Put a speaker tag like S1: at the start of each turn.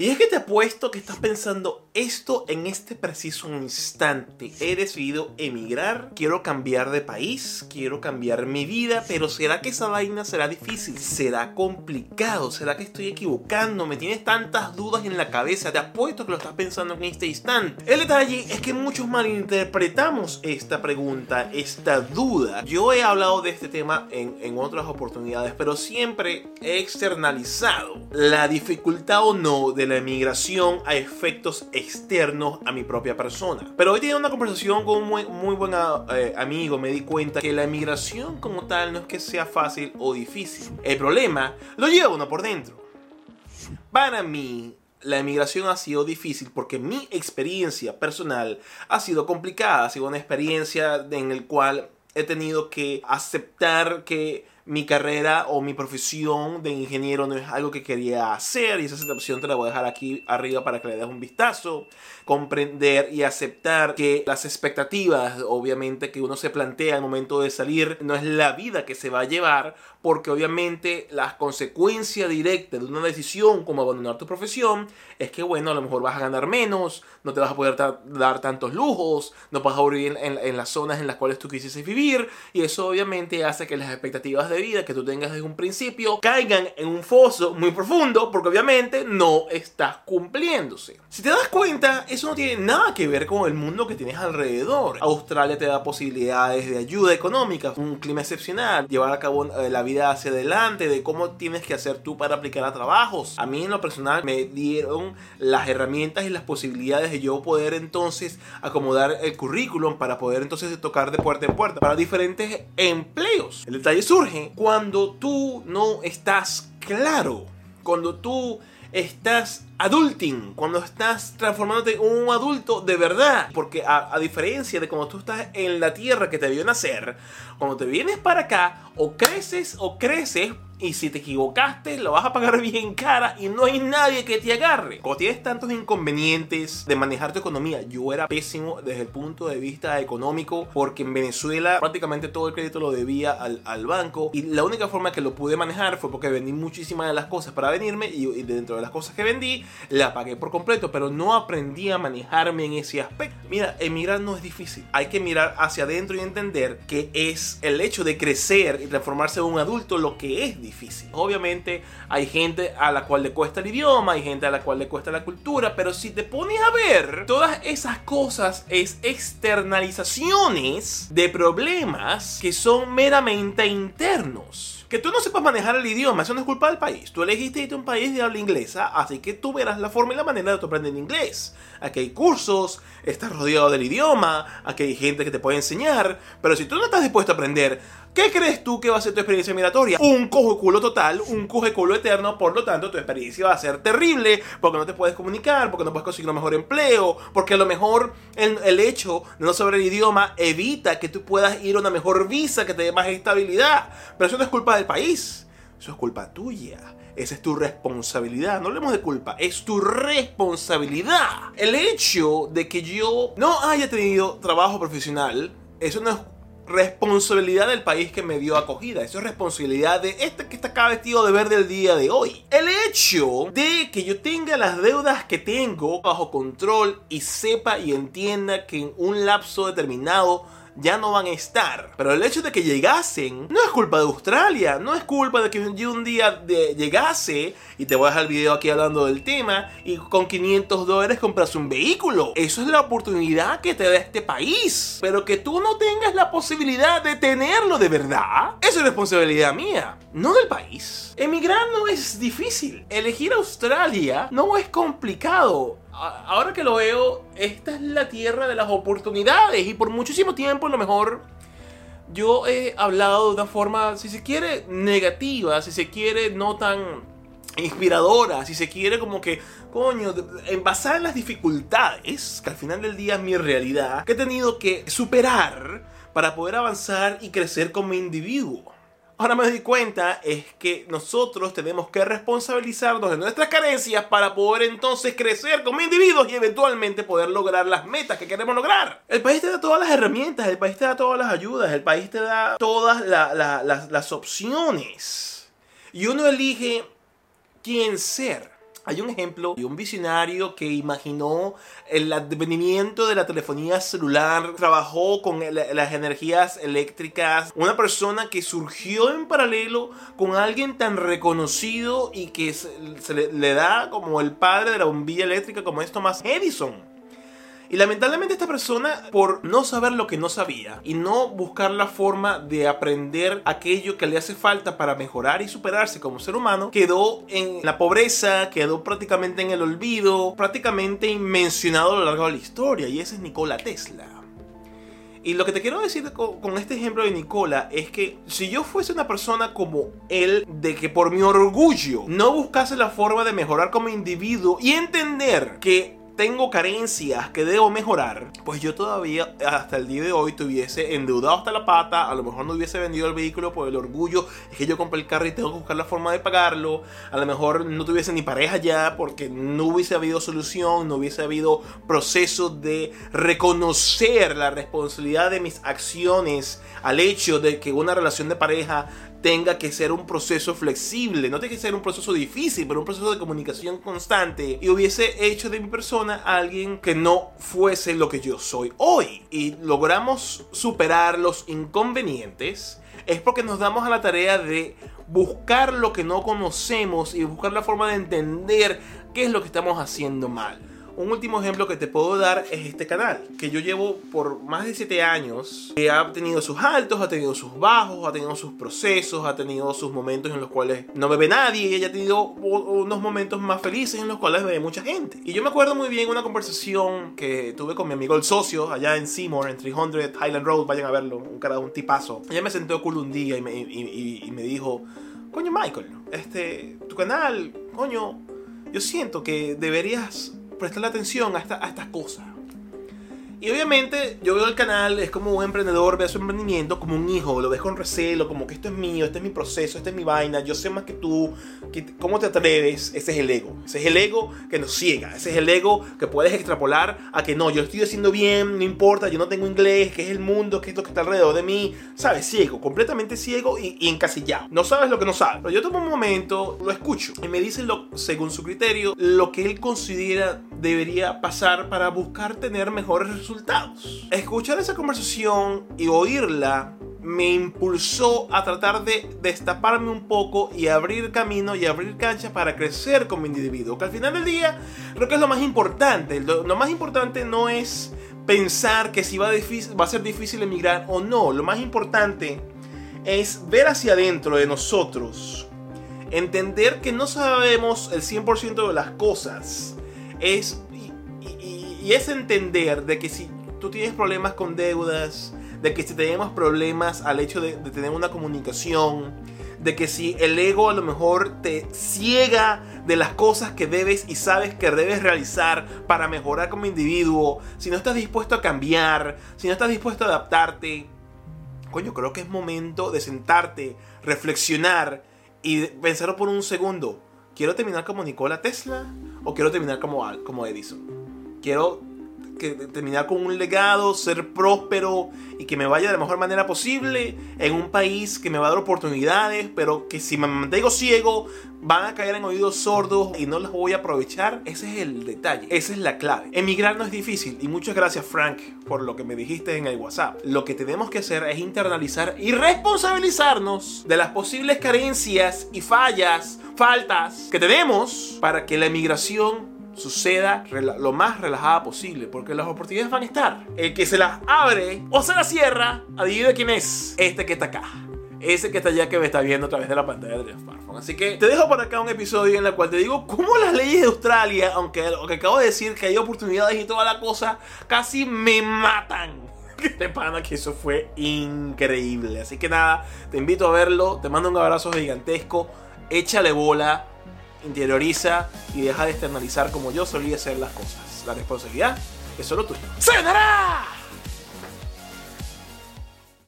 S1: Y es que te apuesto que estás pensando esto en este preciso instante. He decidido emigrar, quiero cambiar de país, quiero cambiar mi vida, pero ¿será que esa vaina será difícil? ¿Será complicado? ¿Será que estoy equivocando? ¿Me tienes tantas dudas en la cabeza? Te apuesto que lo estás pensando en este instante. El detalle es que muchos malinterpretamos esta pregunta, esta duda. Yo he hablado de este tema en, en otras oportunidades, pero siempre he externalizado la dificultad o no de la emigración a efectos externos a mi propia persona. Pero hoy tenía una conversación con un muy, muy buen eh, amigo, me di cuenta que la emigración como tal no es que sea fácil o difícil. El problema lo lleva uno por dentro. Para mí, la emigración ha sido difícil porque mi experiencia personal ha sido complicada, ha sido una experiencia en la cual he tenido que aceptar que mi carrera o mi profesión de ingeniero no es algo que quería hacer y esa situación te la voy a dejar aquí arriba para que le des un vistazo. Comprender y aceptar que las expectativas, obviamente, que uno se plantea al momento de salir, no es la vida que se va a llevar, porque obviamente las consecuencias directas de una decisión como abandonar tu profesión es que, bueno, a lo mejor vas a ganar menos, no te vas a poder dar tantos lujos, no vas a vivir en, en las zonas en las cuales tú quisieses vivir y eso obviamente hace que las expectativas de vida que tú tengas desde un principio caigan en un foso muy profundo porque obviamente no estás cumpliéndose. Si te das cuenta, eso no tiene nada que ver con el mundo que tienes alrededor. Australia te da posibilidades de ayuda económica, un clima excepcional, llevar a cabo eh, la vida hacia adelante, de cómo tienes que hacer tú para aplicar a trabajos. A mí en lo personal me dieron las herramientas y las posibilidades de yo poder entonces acomodar el currículum para poder entonces tocar de puerta en puerta para diferentes empleos. El detalle surge cuando tú no estás claro, cuando tú estás adulting, cuando estás transformándote en un adulto de verdad. Porque a, a, diferencia de cuando tú estás en la tierra que te vio nacer, cuando te vienes para acá, o creces o creces y si te equivocaste, lo vas a pagar bien cara y no hay nadie que te agarre. Cuando tienes tantos inconvenientes de manejar tu economía, yo era pésimo desde el punto de vista económico porque en Venezuela prácticamente todo el crédito lo debía al, al banco y la única forma que lo pude manejar fue porque vendí muchísimas de las cosas para venirme y, y dentro de las cosas que vendí, la pagué por completo, pero no aprendí a manejarme en ese aspecto. Mira, emigrar no es difícil. Hay que mirar hacia adentro y entender que es el hecho de crecer y transformarse en un adulto lo que es difícil. Obviamente hay gente a la cual le cuesta el idioma, hay gente a la cual le cuesta la cultura, pero si te pones a ver, todas esas cosas es externalizaciones de problemas que son meramente internos. Que tú no sepas manejar el idioma, eso no es culpa del país. Tú elegiste irte a un país de habla inglesa, así que tú verás la forma y la manera de aprender inglés. Aquí hay cursos, estás rodeado del idioma, aquí hay gente que te puede enseñar, pero si tú no estás dispuesto a aprender, ¿qué crees tú que va a ser tu experiencia migratoria? Un cojo culo total, un coge culo eterno, por lo tanto tu experiencia va a ser terrible, porque no te puedes comunicar, porque no puedes conseguir un mejor empleo, porque a lo mejor el, el hecho de no saber el idioma evita que tú puedas ir a una mejor visa que te dé más estabilidad. Pero eso no es culpa del país, eso es culpa tuya. Esa es tu responsabilidad. No hablemos de culpa, es tu responsabilidad. El hecho de que yo no haya tenido trabajo profesional, eso no es responsabilidad del país que me dio acogida. Eso es responsabilidad de este que está acá vestido de verde el día de hoy. El hecho de que yo tenga las deudas que tengo bajo control y sepa y entienda que en un lapso determinado ya no van a estar. Pero el hecho de que llegasen no es culpa de Australia, no es culpa de que yo un día llegase y te voy a dejar el video aquí hablando del tema y con 500 dólares compras un vehículo. Eso es la oportunidad que te da este país. Pero que tú no tengas la posibilidad de tenerlo de verdad, eso es responsabilidad mía, no del país. Emigrar no es difícil. Elegir Australia no es complicado ahora que lo veo, esta es la tierra de las oportunidades y por muchísimo tiempo a lo mejor yo he hablado de una forma, si se quiere, negativa, si se quiere, no tan inspiradora, si se quiere como que, coño, basar en las dificultades, que al final del día es mi realidad, que he tenido que superar para poder avanzar y crecer como individuo ahora me doy cuenta es que nosotros tenemos que responsabilizarnos de nuestras carencias para poder entonces crecer como individuos y eventualmente poder lograr las metas que queremos lograr. El país te da todas las herramientas, el país te da todas las ayudas, el país te da todas las, las opciones. Y uno elige quién ser. Hay un ejemplo de un visionario que imaginó el advenimiento de la telefonía celular, trabajó con las energías eléctricas, una persona que surgió en paralelo con alguien tan reconocido y que se, le, da como el padre de la bombilla eléctrica como es Thomas Edison. Y lamentablemente esta persona, por no saber lo que no sabía y no buscar la forma de aprender aquello que le hace falta para mejorar y superarse como ser humano, quedó en la pobreza, quedó prácticamente en el olvido, prácticamente inmencionado a lo largo de la historia. Y ese es Nikola Tesla. Y lo que te quiero decir con, este ejemplo de Nikola es que si yo fuese una persona como él, de que por mi orgullo no buscase la forma de mejorar como individuo y entender que tengo carencias que debo mejorar, pues yo todavía hasta el día de hoy tuviese endeudado hasta la pata, a lo mejor no hubiese vendido el vehículo por el orgullo, es que yo compré el carro y tengo que buscar la forma de pagarlo, a lo mejor no tuviese ni pareja ya porque no hubiese habido solución, no hubiese habido proceso de reconocer la responsabilidad de mis acciones al hecho de que una relación de pareja tenga que ser un proceso flexible, no tiene que ser un proceso difícil, pero un proceso de comunicación constante. Y hubiese hecho de mi persona alguien que no fuese lo que yo soy hoy. Y logramos superar los inconvenientes. Es porque nos damos a la tarea de buscar lo que no conocemos y buscar la forma de entender qué es lo que estamos haciendo mal un último ejemplo que te puedo dar es este canal, que yo llevo por más de 7 años, que ha tenido sus altos, ha tenido sus bajos, ha tenido sus procesos, ha tenido sus momentos en los cuales no me ve nadie, y ha tenido unos momentos más felices en los cuales ve mucha gente. Y yo me acuerdo muy bien una conversación que tuve con mi amigo el socio allá en Seymour, en 300 Highland Road, vayan a verlo, un cara un tipazo. Ella me sentó cool un día y me, y me dijo, coño Michael, este, tu canal, coño, yo siento que deberías prestarle atención a, a estas cosas. Y obviamente yo veo el canal, es como un emprendedor ve su emprendimiento como un hijo, lo ves con recelo, como que esto es mío, este es mi proceso, esta es mi vaina, yo sé más que tú, ¿cómo te atreves? Ese es el ego, ese es el ego que nos ciega, ese es el ego que puedes extrapolar a que no, yo estoy haciendo bien, no importa, yo no tengo inglés, que es el mundo, que es lo que está alrededor de mí, ¿sabes? Ciego, completamente ciego y, y encasillado. No sabes lo que no sabes, pero yo tomo un momento, lo escucho y me dice, lo, según su criterio, lo que él considera debería pasar para buscar tener mejores resultados. Escuchar esa conversación y oírla me impulsó a tratar de destaparme un poco y abrir camino y abrir cancha para crecer como individuo. Que al final del día creo que es lo más importante. Lo, más importante no es pensar que si va, va a ser difícil emigrar o no. Lo más importante es ver hacia adentro de nosotros. Entender que no sabemos el 100% de las cosas. Es y es entender de que si tú tienes problemas con deudas, de que si tenemos problemas al hecho de, tener una comunicación, de que si el ego a lo mejor te ciega de las cosas que debes y sabes que debes realizar para mejorar como individuo, si no estás dispuesto a cambiar, si no estás dispuesto a adaptarte, coño, creo que es momento de sentarte, reflexionar y pensar por un segundo. ¿Quiero terminar como Nikola Tesla o quiero terminar como, como Edison? quiero que, terminar con un legado, ser próspero y que me vaya de la mejor manera posible en un país que me va a dar oportunidades, pero que si me mantengo ciego van a caer en oídos sordos y no los voy a aprovechar. Ese es el detalle, esa es la clave. Emigrar no es difícil y muchas gracias Frank por lo que me dijiste en el WhatsApp. Lo que tenemos que hacer es internalizar y responsabilizarnos de las posibles carencias y fallas, faltas que tenemos para que la emigración suceda lo más relajada posible, porque las oportunidades van a estar. El que se las abre o se las cierra, adivina quién es. Este que está acá. Ese que está allá que me está viendo a través de la pantalla del smartphone. Así que te dejo por acá un episodio en el cual te digo cómo las leyes de Australia, aunque lo que acabo de decir que hay oportunidades y toda la cosa, casi me matan. De pana que eso fue increíble. Así que nada, te invito a verlo. Te mando un abrazo gigantesco. Échale bola interioriza y deja de externalizar como yo solía hacer las cosas. La responsabilidad es solo tuya. ¡Sayonara!